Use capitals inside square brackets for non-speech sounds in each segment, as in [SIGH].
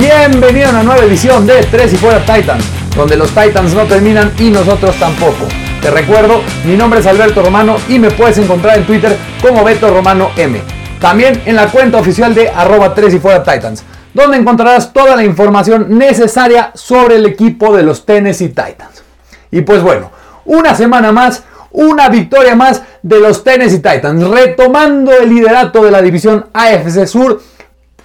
Bienvenido a una nueva edición de Tres y Fuera Titans, donde los Titans no terminan y nosotros tampoco. Te recuerdo, mi nombre es Alberto Romano y me puedes encontrar en Twitter como Beto Romano M. También en la cuenta oficial de arroba 3 y fuera Titans, donde encontrarás toda la información necesaria sobre el equipo de los Tennessee Titans. Y pues bueno, una semana más, una victoria más de los Tennessee Titans, retomando el liderato de la división AFC Sur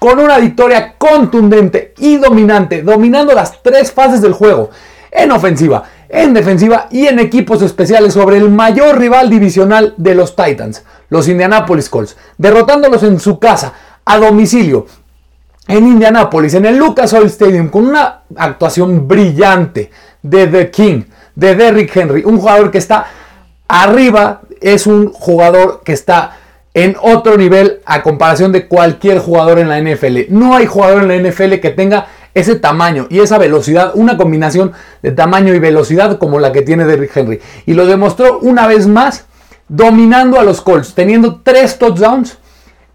con una victoria contundente y dominante, dominando las tres fases del juego, en ofensiva, en defensiva y en equipos especiales sobre el mayor rival divisional de los Titans, los Indianapolis Colts, derrotándolos en su casa, a domicilio, en Indianapolis, en el Lucas Oil Stadium, con una actuación brillante de The King, de Derrick Henry, un jugador que está arriba, es un jugador que está en otro nivel a comparación de cualquier jugador en la NFL. No hay jugador en la NFL que tenga ese tamaño y esa velocidad, una combinación de tamaño y velocidad como la que tiene Derrick Henry. Y lo demostró una vez más dominando a los Colts, teniendo tres touchdowns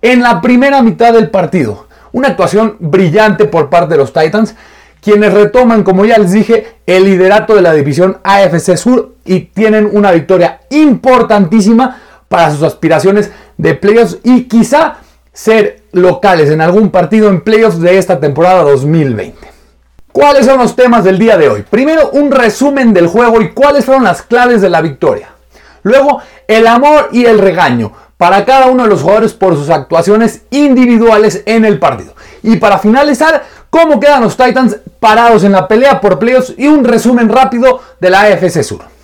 en la primera mitad del partido. Una actuación brillante por parte de los Titans, quienes retoman, como ya les dije, el liderato de la división AFC Sur y tienen una victoria importantísima para sus aspiraciones de playoffs y quizá ser locales en algún partido en playoffs de esta temporada 2020. ¿Cuáles son los temas del día de hoy? Primero, un resumen del juego y cuáles fueron las claves de la victoria. Luego, el amor y el regaño para cada uno de los jugadores por sus actuaciones individuales en el partido. Y para finalizar, cómo quedan los Titans parados en la pelea por playoffs y un resumen rápido de la AFC Sur.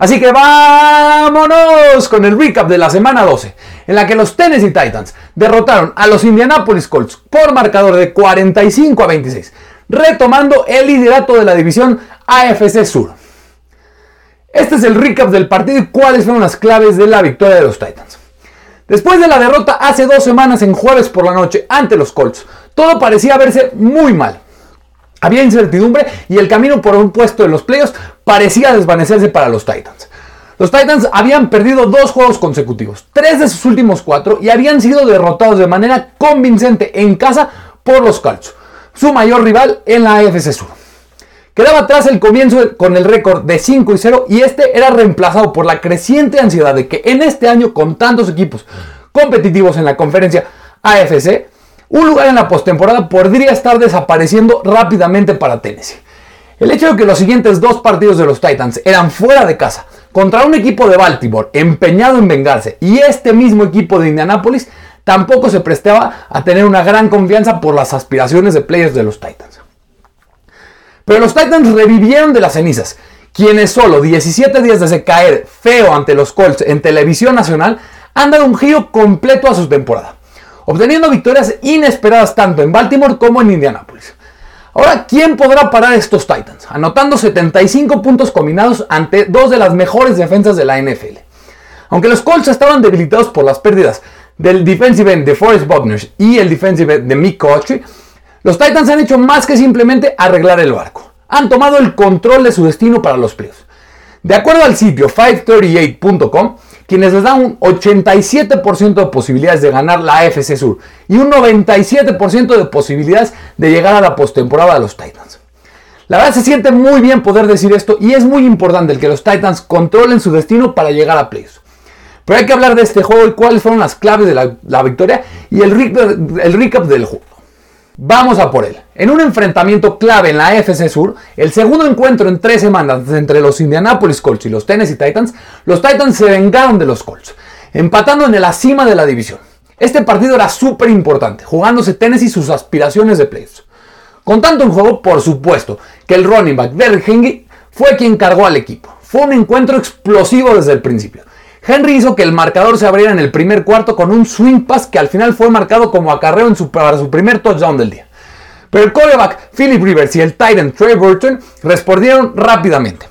Así que vámonos con el recap de la semana 12, en la que los Tennessee Titans derrotaron a los Indianapolis Colts por marcador de 45 a 26, retomando el liderato de la división AFC Sur. Este es el recap del partido y cuáles fueron las claves de la victoria de los Titans. Después de la derrota hace dos semanas en jueves por la noche ante los Colts, todo parecía verse muy mal. Había incertidumbre y el camino por un puesto en los playoffs parecía desvanecerse para los Titans. Los Titans habían perdido dos juegos consecutivos, tres de sus últimos cuatro, y habían sido derrotados de manera convincente en casa por los Colts, su mayor rival en la AFC Sur. Quedaba atrás el comienzo con el récord de 5 y 0 y este era reemplazado por la creciente ansiedad de que en este año con tantos equipos competitivos en la conferencia AFC, un lugar en la postemporada podría estar desapareciendo rápidamente para Tennessee. El hecho de que los siguientes dos partidos de los Titans eran fuera de casa, contra un equipo de Baltimore empeñado en vengarse y este mismo equipo de Indianapolis, tampoco se prestaba a tener una gran confianza por las aspiraciones de players de los Titans. Pero los Titans revivieron de las cenizas, quienes solo 17 días desde caer feo ante los Colts en televisión nacional han dado un giro completo a su temporada obteniendo victorias inesperadas tanto en Baltimore como en Indianapolis. Ahora, ¿quién podrá parar estos Titans? Anotando 75 puntos combinados ante dos de las mejores defensas de la NFL. Aunque los Colts estaban debilitados por las pérdidas del defensive end de Forrest Buckner y el defensive end de Mick Coachey, los Titans han hecho más que simplemente arreglar el barco. Han tomado el control de su destino para los playoffs. De acuerdo al sitio 538.com, quienes les dan un 87% de posibilidades de ganar la AFC Sur y un 97% de posibilidades de llegar a la postemporada de los Titans. La verdad se siente muy bien poder decir esto y es muy importante el que los Titans controlen su destino para llegar a playoffs. Pero hay que hablar de este juego y cuáles fueron las claves de la, victoria y el, el recap del juego. Vamos a por él. En un enfrentamiento clave en la AFC Sur, el segundo encuentro en tres semanas entre los Indianapolis Colts y los Tennessee Titans, los Titans se vengaron de los Colts, empatando en la cima de la división. Este partido era súper importante, jugándose Tennessee sus aspiraciones de playoffs. Con tanto en juego, por supuesto, que el running back Derrick Henry fue quien cargó al equipo. Fue un encuentro explosivo desde el principio. Henry hizo que el marcador se abriera en el primer cuarto con un swing pass que al final fue marcado como acarreo en su, para su primer touchdown del día. Pero el quarterback Philip Rivers y el Titan Trey Burton respondieron rápidamente.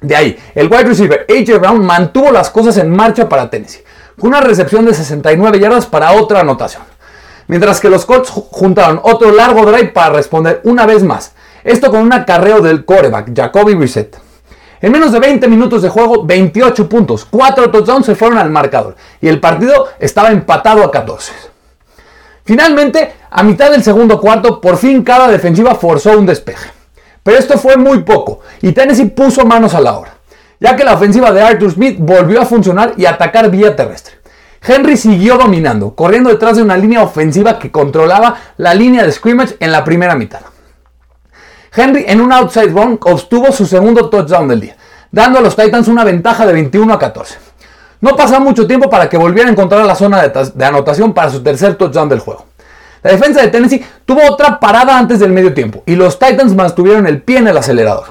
De ahí, el wide receiver AJ Brown mantuvo las cosas en marcha para Tennessee, con una recepción de 69 yardas para otra anotación. Mientras que los Colts juntaron otro largo drive para responder una vez más, esto con un acarreo del quarterback Jacoby Brissett. En menos de 20 minutos de juego, 28 puntos, 4 touchdowns se fueron al marcador y el partido estaba empatado a 14. Finalmente, A mitad del segundo cuarto, por fin cada defensiva forzó un despeje. Pero esto fue muy poco y Tennessee puso manos a la obra, ya que la ofensiva de Arthur Smith volvió a funcionar y atacar vía terrestre. Henry siguió dominando, corriendo detrás de una línea ofensiva que controlaba la línea de scrimmage en la primera mitad. Henry en un outside run obtuvo su segundo touchdown del día, dando a los Titans una ventaja de 21 a 14. No pasó mucho tiempo para que volviera a encontrar la zona de, anotación para su tercer touchdown del juego. La defensa de Tennessee tuvo otra parada antes del medio tiempo y los Titans mantuvieron el pie en el acelerador.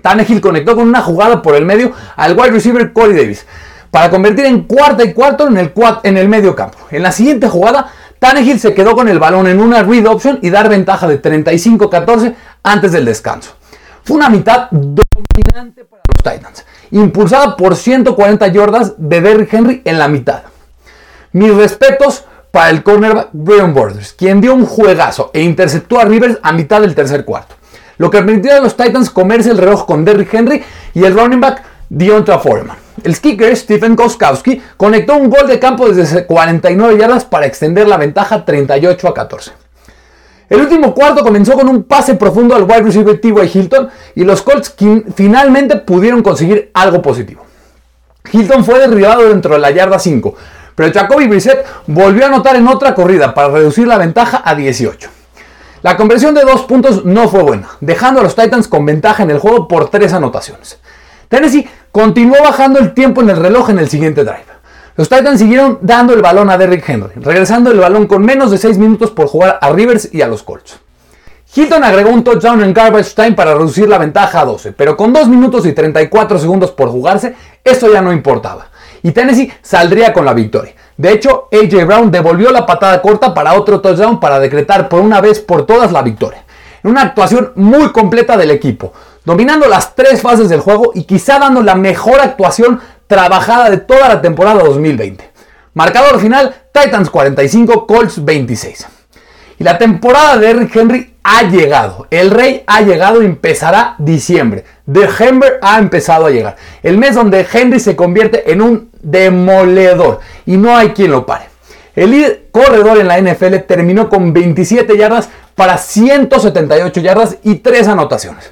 Tannehill conectó con una jugada por el medio al wide receiver Corey Davis para convertir en cuarta y cuarto en el, en el medio campo. En la siguiente jugada, Tannehill se quedó con el balón en una read option y dar ventaja de 35-14 antes del descanso. Fue una mitad dominante para los Titans, impulsada por 140 yardas de Derrick Henry en la mitad. Mis respetos para el cornerback Brian Borders, quien dio un juegazo e interceptó a Rivers a mitad del tercer cuarto, lo que permitió a los Titans comerse el reloj con Derrick Henry y el running back Deonta Foreman. El kicker Stephen Koskowski conectó un gol de campo desde 49 yardas para extender la ventaja 38 a 14. El último cuarto comenzó con un pase profundo al wide receiver T.Y. Hilton y los Colts finalmente pudieron conseguir algo positivo. Hilton fue derribado dentro de la yarda 5, pero Jacoby Brissett volvió a anotar en otra corrida para reducir la ventaja a 18. La conversión de dos puntos no fue buena, dejando a los Titans con ventaja en el juego por tres anotaciones. Tennessee continuó bajando el tiempo en el reloj en el siguiente drive. Los Titans siguieron dando el balón a Derrick Henry, regresando el balón con menos de 6 minutos por jugar a Rivers y a los Colts. Hilton agregó un touchdown en garbage time para reducir la ventaja a 12, pero con 2 minutos y 34 segundos por jugarse, esto ya no importaba. Y Tennessee saldría con la victoria. De hecho, AJ Brown devolvió la patada corta para otro touchdown para decretar por una vez por todas la victoria. En una actuación muy completa del equipo, dominando las tres fases del juego y quizá dando la mejor actuación trabajada de toda la temporada 2020. Marcador final, Titans 45, Colts 26. Y la temporada de Eric Henry ha llegado. El rey ha llegado y empezará diciembre. December ha empezado a llegar. El mes donde Henry se convierte en un demoledor y no hay quien lo pare. El corredor en la NFL terminó con 27 yardas para 178 yardas y 3 anotaciones.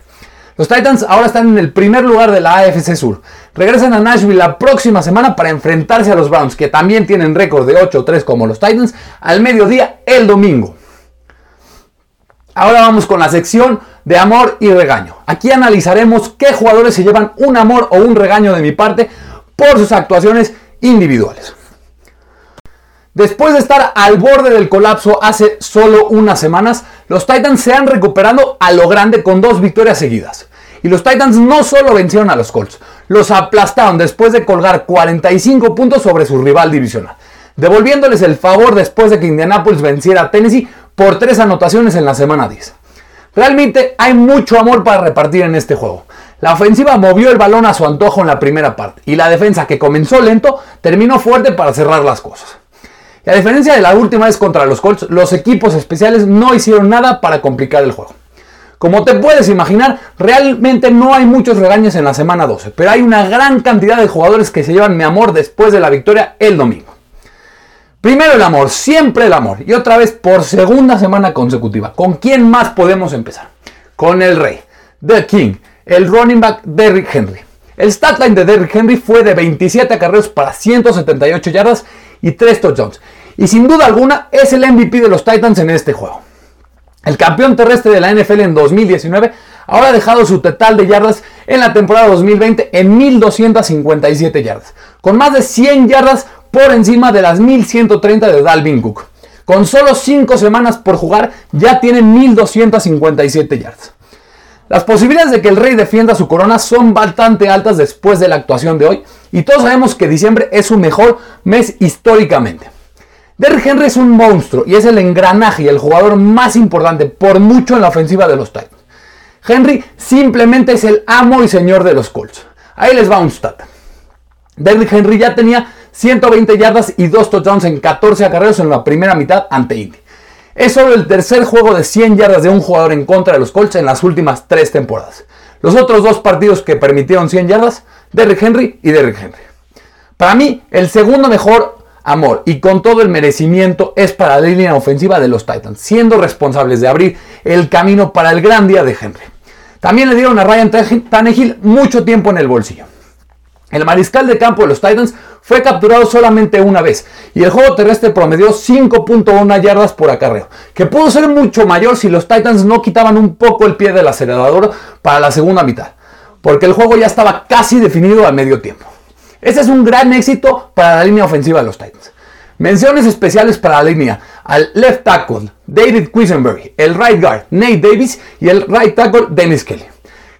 Los Titans ahora están en el primer lugar de la AFC Sur. Regresan a Nashville la próxima semana para enfrentarse a los Browns, que también tienen récord de 8-3 como los Titans, al mediodía el domingo. Ahora vamos con la sección de amor y regaño. Aquí analizaremos qué jugadores se llevan un amor o un regaño de mi parte por sus actuaciones individuales. Después de estar al borde del colapso hace solo unas semanas, los Titans se han recuperado a lo grande con dos victorias seguidas. Y los Titans no solo vencieron a los Colts, los aplastaron después de colgar 45 puntos sobre su rival divisional, devolviéndoles el favor después de que Indianapolis venciera a Tennessee por tres anotaciones en la semana 10. Realmente hay mucho amor para repartir en este juego. La ofensiva movió el balón a su antojo en la primera parte y la defensa que comenzó lento terminó fuerte para cerrar las cosas. Y a diferencia de la última vez contra los Colts, los equipos especiales no hicieron nada para complicar el juego. Como te puedes imaginar, realmente no hay muchos regaños en la semana 12, pero hay una gran cantidad de jugadores que se llevan mi amor después de la victoria el domingo. Primero el amor, siempre el amor. Y otra vez por segunda semana consecutiva. ¿Con quién más podemos empezar? Con el rey, The King, el running back Derrick Henry. El statline de Derrick Henry fue de 27 acarreos para 178 yardas y 3 touchdowns. Y sin duda alguna es el MVP de los Titans en este juego. El campeón terrestre de la NFL en 2019 ahora ha dejado su total de yardas en la temporada 2020 en 1257 yardas, con más de 100 yardas por encima de las 1130 de Dalvin Cook. Con solo 5 semanas por jugar ya tiene 1257 yardas. Las posibilidades de que el Rey defienda su corona son bastante altas después de la actuación de hoy y todos sabemos que diciembre es su mejor mes históricamente. Derrick Henry es un monstruo y es el engranaje y el jugador más importante por mucho en la ofensiva de los Titans. Henry simplemente es el amo y señor de los Colts. Ahí les va un stat. Derrick Henry ya tenía 120 yardas y 2 touchdowns en 14 acarreos en la primera mitad ante Indy. Es solo el tercer juego de 100 yardas de un jugador en contra de los Colts en las últimas tres temporadas. Los otros dos partidos que permitieron 100 yardas, Derrick Henry y Derrick Henry. Para mí, el segundo mejor amor y con todo el merecimiento es para la línea ofensiva de los Titans, siendo responsables de abrir el camino para el gran día de Henry. También le dieron a Ryan Tannehill mucho tiempo en el bolsillo. El mariscal de campo de los Titans fue capturado solamente una vez y el juego terrestre promedió 5.1 yardas por acarreo, que pudo ser mucho mayor si los Titans no quitaban un poco el pie del acelerador para la segunda mitad, porque el juego ya estaba casi definido a medio tiempo. Este es un gran éxito para la línea ofensiva de los Titans. Menciones especiales para la línea al left tackle David Quisenberry, el right guard Nate Davis y el right tackle Dennis Kelly.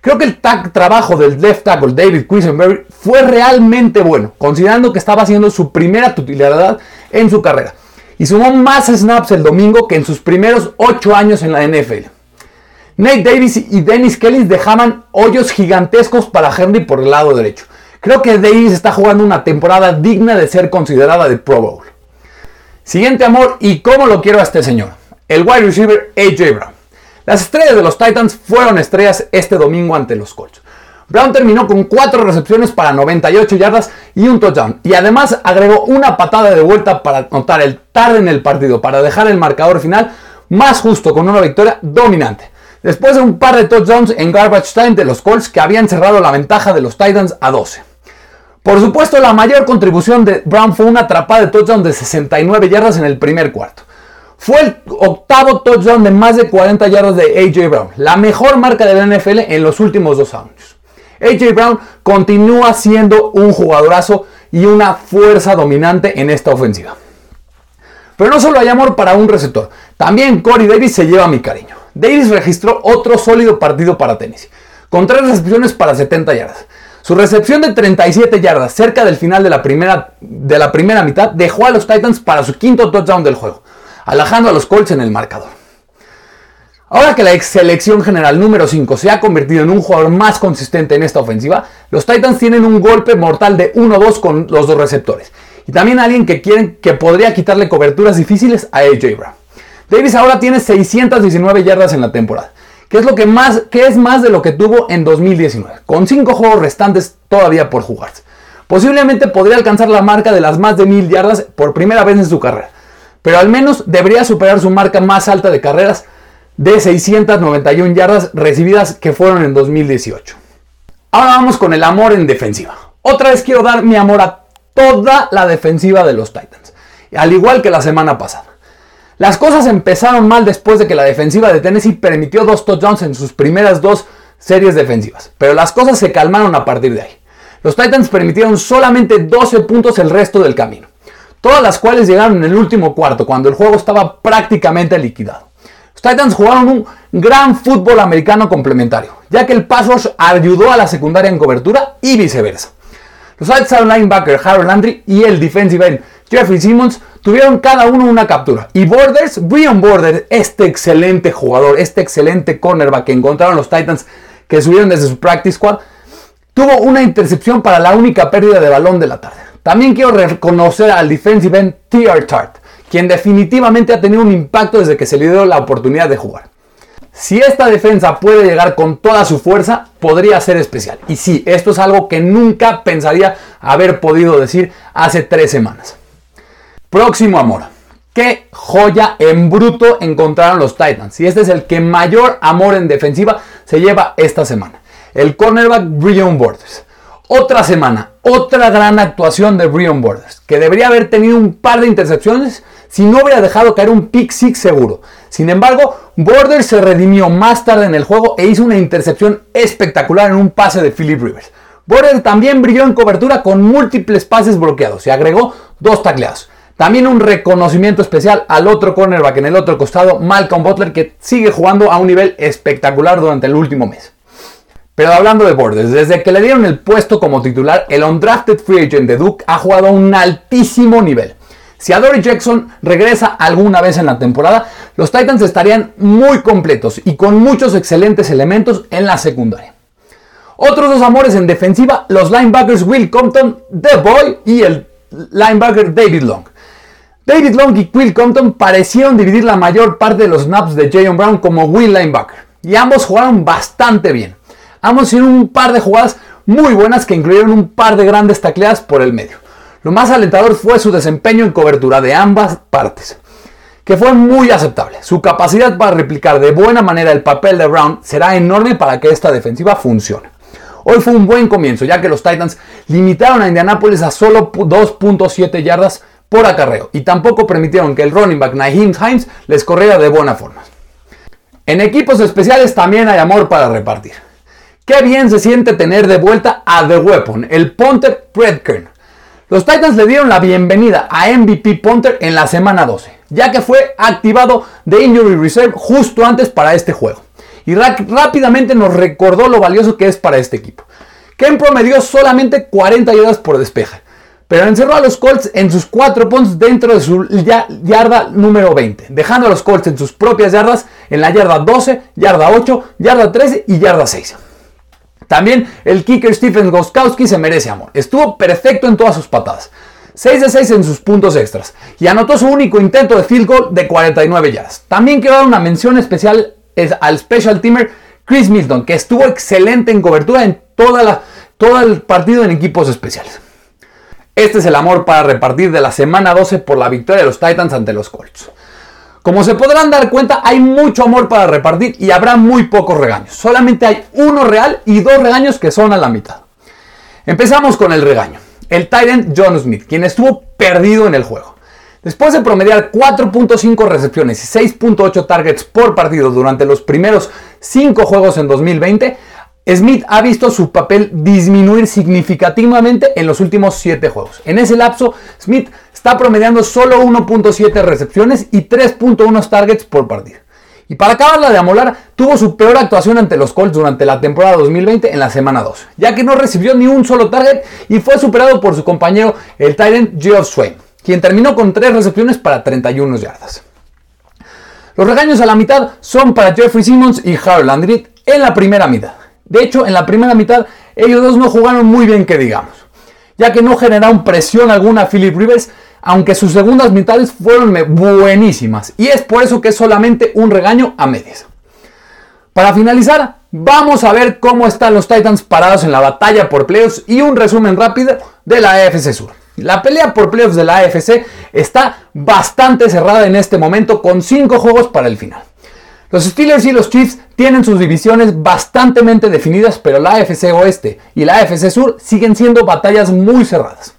Creo que el trabajo del left tackle David Quisenberry fue realmente bueno, considerando que estaba haciendo su primera titularidad en su carrera. Y sumó más snaps el domingo que en sus primeros 8 años en la NFL. Nate Davis y Dennis Kelly dejaban hoyos gigantescos para Henry por el lado derecho. Creo que Davis está jugando una temporada digna de ser considerada de Pro Bowl. Siguiente amor, y cómo lo quiero a este señor, el wide receiver AJ Brown. Las estrellas de los Titans fueron estrellas este domingo ante los Colts. Brown terminó con 4 recepciones para 98 yardas y un touchdown. Y además agregó una patada de vuelta para anotar el tarde en el partido, para dejar el marcador final más justo con una victoria dominante. Después de un par de touchdowns en garbage time de los Colts que habían cerrado la ventaja de los Titans a 12. Por supuesto, la mayor contribución de Brown fue una atrapada de touchdown de 69 yardas en el primer cuarto. Fue el octavo touchdown de más de 40 yardas de AJ Brown, la mejor marca de la NFL en los últimos dos años. AJ Brown continúa siendo un jugadorazo y una fuerza dominante en esta ofensiva. Pero no solo hay amor para un receptor, también Corey Davis se lleva mi cariño. Davis registró otro sólido partido para Tennessee, con tres recepciones para 70 yardas. Su recepción de 37 yardas cerca del final de la primera, de la primera mitad dejó a los Titans para su quinto touchdown del juego alajando a los Colts en el marcador. Ahora que la ex selección general número 5 se ha convertido en un jugador más consistente en esta ofensiva, los Titans tienen un golpe mortal de 1-2 con los dos receptores. Y también alguien que quieren que podría quitarle coberturas difíciles a AJ Brown. Davis ahora tiene 619 yardas en la temporada, que es, lo que, más, que es más de lo que tuvo en 2019, con 5 juegos restantes todavía por jugarse. Posiblemente podría alcanzar la marca de las más de 1000 yardas por primera vez en su carrera pero al menos debería superar su marca más alta de carreras de 691 yardas recibidas que fueron en 2018. Ahora vamos con el amor en defensiva. Otra vez quiero dar mi amor a toda la defensiva de los Titans, al igual que la semana pasada. Las cosas empezaron mal después de que la defensiva de Tennessee permitió dos touchdowns en sus primeras dos series defensivas, pero las cosas se calmaron a partir de ahí. Los Titans permitieron solamente 12 puntos el resto del camino todas las cuales llegaron en el último cuarto, cuando el juego estaba prácticamente liquidado. Los Titans jugaron un gran fútbol americano complementario, ya que el pass rush ayudó a la secundaria en cobertura y viceversa. Los outside linebacker Harold Landry y el defensive end Jeffrey Simmons tuvieron cada uno una captura. Y Borders, Brian Borders, este excelente jugador, este excelente cornerback que encontraron los Titans que subieron desde su practice squad, tuvo una intercepción para la única pérdida de balón de la tarde. También quiero reconocer al defensive end. Tart, quien definitivamente ha tenido un impacto desde que se le dio la oportunidad de jugar. Si esta defensa puede llegar con toda su fuerza, podría ser especial. Y sí, esto es algo que nunca pensaría haber podido decir hace tres semanas. Próximo amor. Qué joya en bruto encontraron los Titans. Y este es el que mayor amor en defensiva se lleva esta semana. El cornerback Brian Borders. Otra semana, otra gran actuación de Brian Borders, que debería haber tenido un par de intercepciones si no hubiera dejado caer un pick six seguro. Sin embargo, Borders se redimió más tarde en el juego e hizo una intercepción espectacular en un pase de Philip Rivers. Borders también brilló en cobertura con múltiples pases bloqueados y agregó dos tacleados. También un reconocimiento especial al otro cornerback en el otro costado, Malcolm Butler, que sigue jugando a un nivel espectacular durante el último mes. Pero hablando de Borders, desde que le dieron el puesto como titular, el undrafted free agent de Duke ha jugado a un altísimo nivel. Si Adoree Jackson regresa alguna vez en la temporada, los Titans estarían muy completos y con muchos excelentes elementos en la secundaria. Otros dos amores en defensiva, los linebackers Will Compton, The Boy y el linebacker David Long. David Long y Will Compton parecieron dividir la mayor parte de los snaps de Jayon Brown como Will linebacker, y ambos jugaron bastante bien. Ambos hicieron un par de jugadas muy buenas que incluyeron un par de grandes tacleadas por el medio. Lo más alentador fue su desempeño en cobertura de ambas partes, que fue muy aceptable. Su capacidad para replicar de buena manera el papel de Brown será enorme para que esta defensiva funcione. Hoy fue un buen comienzo, ya que los Titans limitaron a Indianapolis a solo 2.7 yardas por acarreo y tampoco permitieron que el running back Naheem Hines les corriera de buena forma. En equipos especiales también hay amor para repartir. Qué bien se siente tener de vuelta a The Weapon, el punter Predkern. Los Titans le dieron la bienvenida a MVP Punter en la semana 12, ya que fue activado de Injury Reserve justo antes para este juego. Y rápidamente nos recordó lo valioso que es para este equipo. Ken promedió solamente 40 yardas por despeje, pero encerró a los Colts en sus 4 puntos dentro de su yarda número 20, dejando a los Colts en sus propias yardas en la yarda 12, yarda 8, yarda 13 y yarda 6. También el kicker Stephen Goskowski se merece amor. Estuvo perfecto en todas sus patadas. 6 de 6 en sus puntos extras y anotó su único intento de field goal de 49 yardas. También quiero dar una mención especial al special teamer Chris Milton, que estuvo excelente en cobertura en toda la, todo el partido en equipos especiales. Este es el amor para repartir de la semana 12 por la victoria de los Titans ante los Colts. Como se podrán dar cuenta, hay mucho amor para repartir y habrá muy pocos regaños. Solamente hay uno real y dos regaños que son a la mitad. Empezamos con el regaño. El Tyrant John Smith, quien estuvo perdido en el juego. Después de promediar 4.5 recepciones y 6.8 targets por partido durante los primeros 5 juegos en 2020, Smith ha visto su papel disminuir significativamente en los últimos 7 juegos. En ese lapso, Smith está promediando solo 1.7 recepciones y 3.1 targets por partido. Y para acabarla de amolar, tuvo su peor actuación ante los Colts durante la temporada 2020 en la semana 2, ya que no recibió ni un solo target y fue superado por su compañero el Tyrant Geoff Swain, quien terminó con 3 recepciones para 31 yardas. Los regaños a la mitad son para Jeffrey Simmons y Harold Landry en la primera mitad. De hecho, en la primera mitad ellos dos no jugaron muy bien que digamos, ya que no generaron presión alguna a Philip Rivers, aunque sus segundas mitades fueron buenísimas, y es por eso que es solamente un regaño a medias. Para finalizar, vamos a ver cómo están los Titans parados en la batalla por playoffs y un resumen rápido de la AFC Sur. La pelea por playoffs de la AFC está bastante cerrada en este momento con 5 juegos para el final. Los Steelers y los Chiefs tienen sus divisiones bastante definidas, pero la AFC Oeste y la AFC Sur siguen siendo batallas muy cerradas.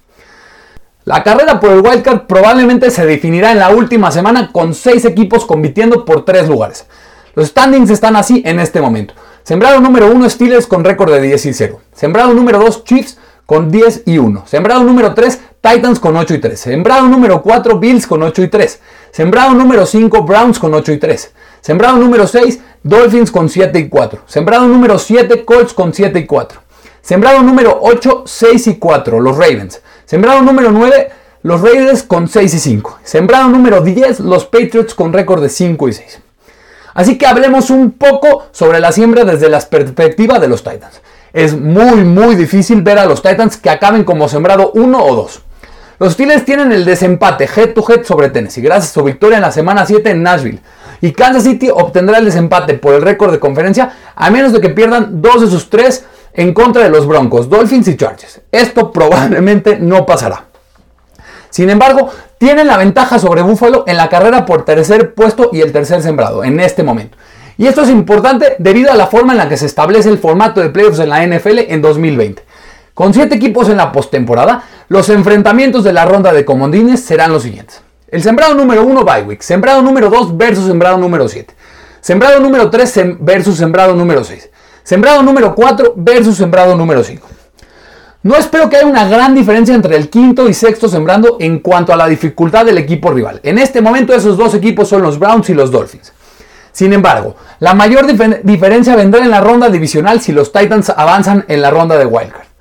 La carrera por el wildcard probablemente se definirá en la última semana con 6 equipos compitiendo por 3 lugares. Los standings están así en este momento. Sembrado número 1 Steelers con récord de 10 y 0. Sembrado número 2 Chiefs con 10 y 1. Sembrado número 3 Titans con 8 y 3. Sembrado número 4 Bills con 8 y 3. Sembrado número 5 Browns con 8 y 3. Sembrado número 6, Dolphins con 7 y 4. Sembrado número 7, Colts con 7 y 4. Sembrado número 8, 6 y 4, los Ravens. Sembrado número 9, los Raiders con 6 y 5. Sembrado número 10, los Patriots con récord de 5 y 6. Así que hablemos un poco sobre la siembra desde la perspectiva de los Titans. Es muy muy difícil ver a los Titans que acaben como sembrado 1 o 2. Los Steelers tienen el desempate head to head sobre Tennessee gracias a su victoria en la semana 7 en Nashville y Kansas City obtendrá el desempate por el récord de conferencia a menos de que pierdan dos de sus tres en contra de los Broncos, Dolphins y Chargers. Esto [LAUGHS] probablemente no pasará. Sin embargo, tienen la ventaja sobre Buffalo en la carrera por tercer puesto y el tercer sembrado en este momento. Y esto es importante debido a la forma en la que se establece el formato de playoffs en la NFL en 2020. Con 7 equipos en la postemporada, los enfrentamientos de la ronda de comodines serán los siguientes. El sembrado número 1, Bywick. Sembrado número 2 versus sembrado número 7. Sembrado número 3 versus sembrado número 6. Sembrado número 4 versus sembrado número 5. No espero que haya una gran diferencia entre el quinto y sexto sembrando en cuanto a la dificultad del equipo rival. En este momento esos dos equipos son los Browns y los Dolphins. Sin embargo, la mayor diferencia vendrá en la ronda divisional si los Titans avanzan en la ronda de Wildcard.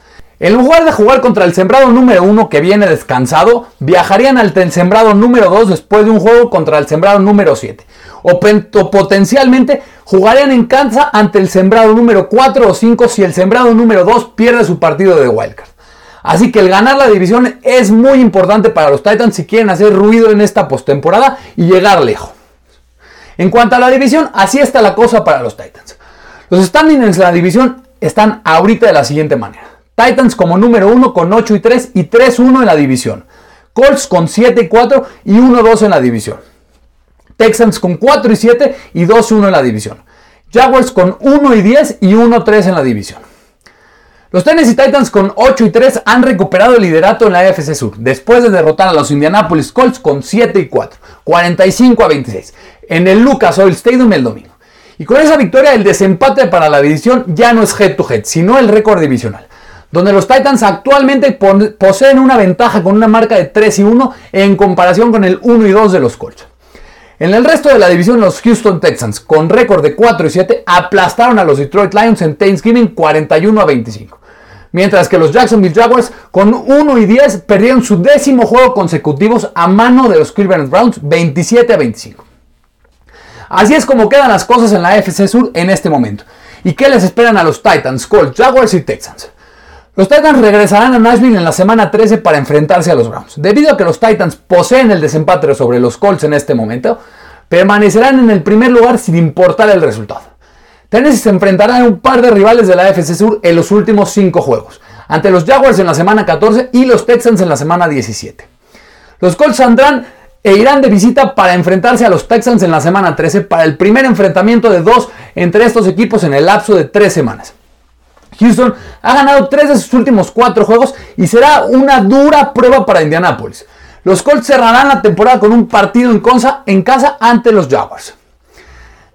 En lugar de jugar contra el sembrado número 1 que viene descansado, viajarían al sembrado número 2 después de un juego contra el sembrado número 7. O, potencialmente jugarían en Kansas ante el sembrado número 4 o 5 si el sembrado número 2 pierde su partido de wildcard. Así que el ganar la división es muy importante para los Titans si quieren hacer ruido en esta postemporada y llegar lejos. En cuanto a la división, así está la cosa para los Titans. Los standings en la división están ahorita de la siguiente manera. Titans como número 1 con 8 y 3 y 3-1 en la división. Colts con 7 y 4 y 1-2 en la división. Texans con 4 y 7 y 2-1 en la división. Jaguars con 1 y 10 y 1-3 en la división. Los Tennessee Titans con 8 y 3 han recuperado el liderato en la AFC Sur después de derrotar a los Indianapolis Colts con 7 y 4, 45 a 26, en el Lucas Oil Stadium el domingo. Y con esa victoria el desempate para la división ya no es head to head, sino el récord divisional, donde los Titans actualmente poseen una ventaja con una marca de 3 y 1 en comparación con el 1 y 2 de los Colts. En el resto de la división, los Houston Texans, con récord de 4 y 7, aplastaron a los Detroit Lions en Thanksgiving 41 a 25. Mientras que los Jacksonville Jaguars, con 1 y 10, perdieron su décimo juego consecutivos a mano de los Cleveland Browns 27 a 25. Así es como quedan las cosas en la FC Sur en este momento. ¿Y qué les esperan a los Titans, Colts, Jaguars y Texans? Los Titans regresarán a Nashville en la semana 13 para enfrentarse a los Browns. Debido a que los Titans poseen el desempate sobre los Colts en este momento, permanecerán en el primer lugar sin importar el resultado. Tennessee se enfrentará a un par de rivales de la FC Sur en los últimos 5 juegos, ante los Jaguars en la semana 14 y los Texans en la semana 17. Los Colts saldrán e irán de visita para enfrentarse a los Texans en la semana 13 para el primer enfrentamiento de dos entre estos equipos en el lapso de 3 semanas. Houston ha ganado tres de sus últimos cuatro juegos y será una dura prueba para Indianapolis. Los Colts cerrarán la temporada con un partido en casa ante los Jaguars.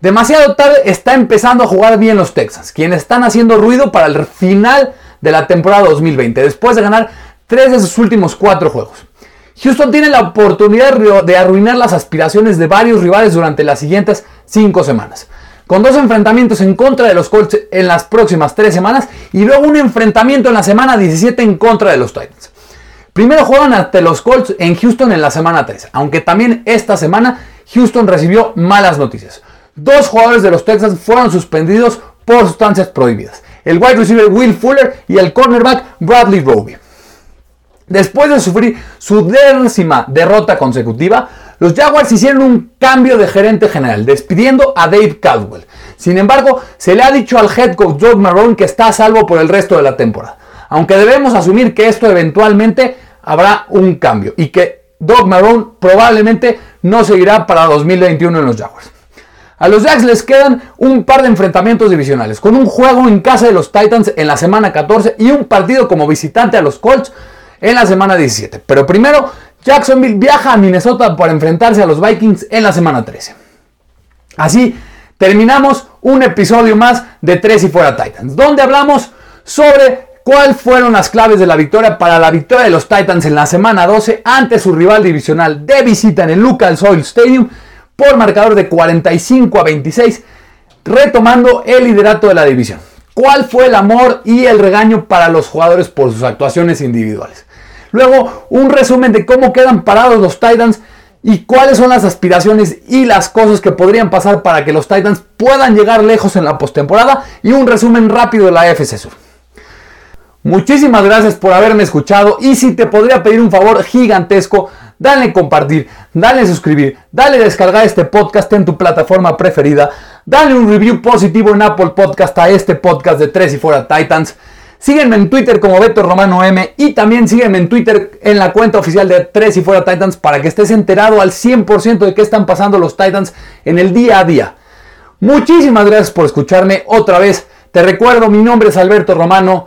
Demasiado tarde está empezando a jugar bien los Texans, quienes están haciendo ruido para el final de la temporada 2020, después de ganar tres de sus últimos cuatro juegos. Houston tiene la oportunidad de arruinar las aspiraciones de varios rivales durante las siguientes cinco semanas con dos enfrentamientos en contra de los Colts en las próximas tres semanas y luego un enfrentamiento en la semana 17 en contra de los Titans. Primero juegan ante los Colts en Houston en la semana 3, aunque también esta semana Houston recibió malas noticias. Dos jugadores de los Texans fueron suspendidos por sustancias prohibidas, el wide receiver Will Fuller y el cornerback Bradley Roby. Después de sufrir su décima derrota consecutiva, los Jaguars hicieron un cambio de gerente general, despidiendo a Dave Caldwell. Sin embargo, se le ha dicho al head coach Doug Marrone que está a salvo por el resto de la temporada. Aunque debemos asumir que esto eventualmente habrá un cambio y que Doug Marrone probablemente no seguirá para 2021 en los Jaguars. A los Jags les quedan un par de enfrentamientos divisionales, con un juego en casa de los Titans en la semana 14 y un partido como visitante a los Colts en la semana 17. Pero primero Jacksonville viaja a Minnesota para enfrentarse a los Vikings en la semana 13. Así terminamos un episodio más de Tres y Fuera Titans, donde hablamos sobre cuáles fueron las claves de la victoria para la victoria de los Titans en la semana 12 ante su rival divisional de visita en el Lucas Oil Stadium por marcador de 45 a 26, retomando el liderato de la división. ¿Cuál fue el amor y el regaño para los jugadores por sus actuaciones individuales? Luego, un resumen de cómo quedan parados los Titans y cuáles son las aspiraciones y las cosas que podrían pasar para que los Titans puedan llegar lejos en la postemporada y un resumen rápido de la FC Sur. Muchísimas gracias por haberme escuchado y si te podría pedir un favor gigantesco, dale compartir, dale suscribir, dale descargar este podcast en tu plataforma preferida, dale un review positivo en Apple Podcast a este podcast de Tres y Fuera Titans. Sígueme en Twitter como Beto Romano M y también sígueme en Twitter en la cuenta oficial de Tres y Fuera Titans para que estés enterado al 100% de qué están pasando los Titans en el día a día. Muchísimas gracias por escucharme otra vez. Te recuerdo, mi nombre es Alberto Romano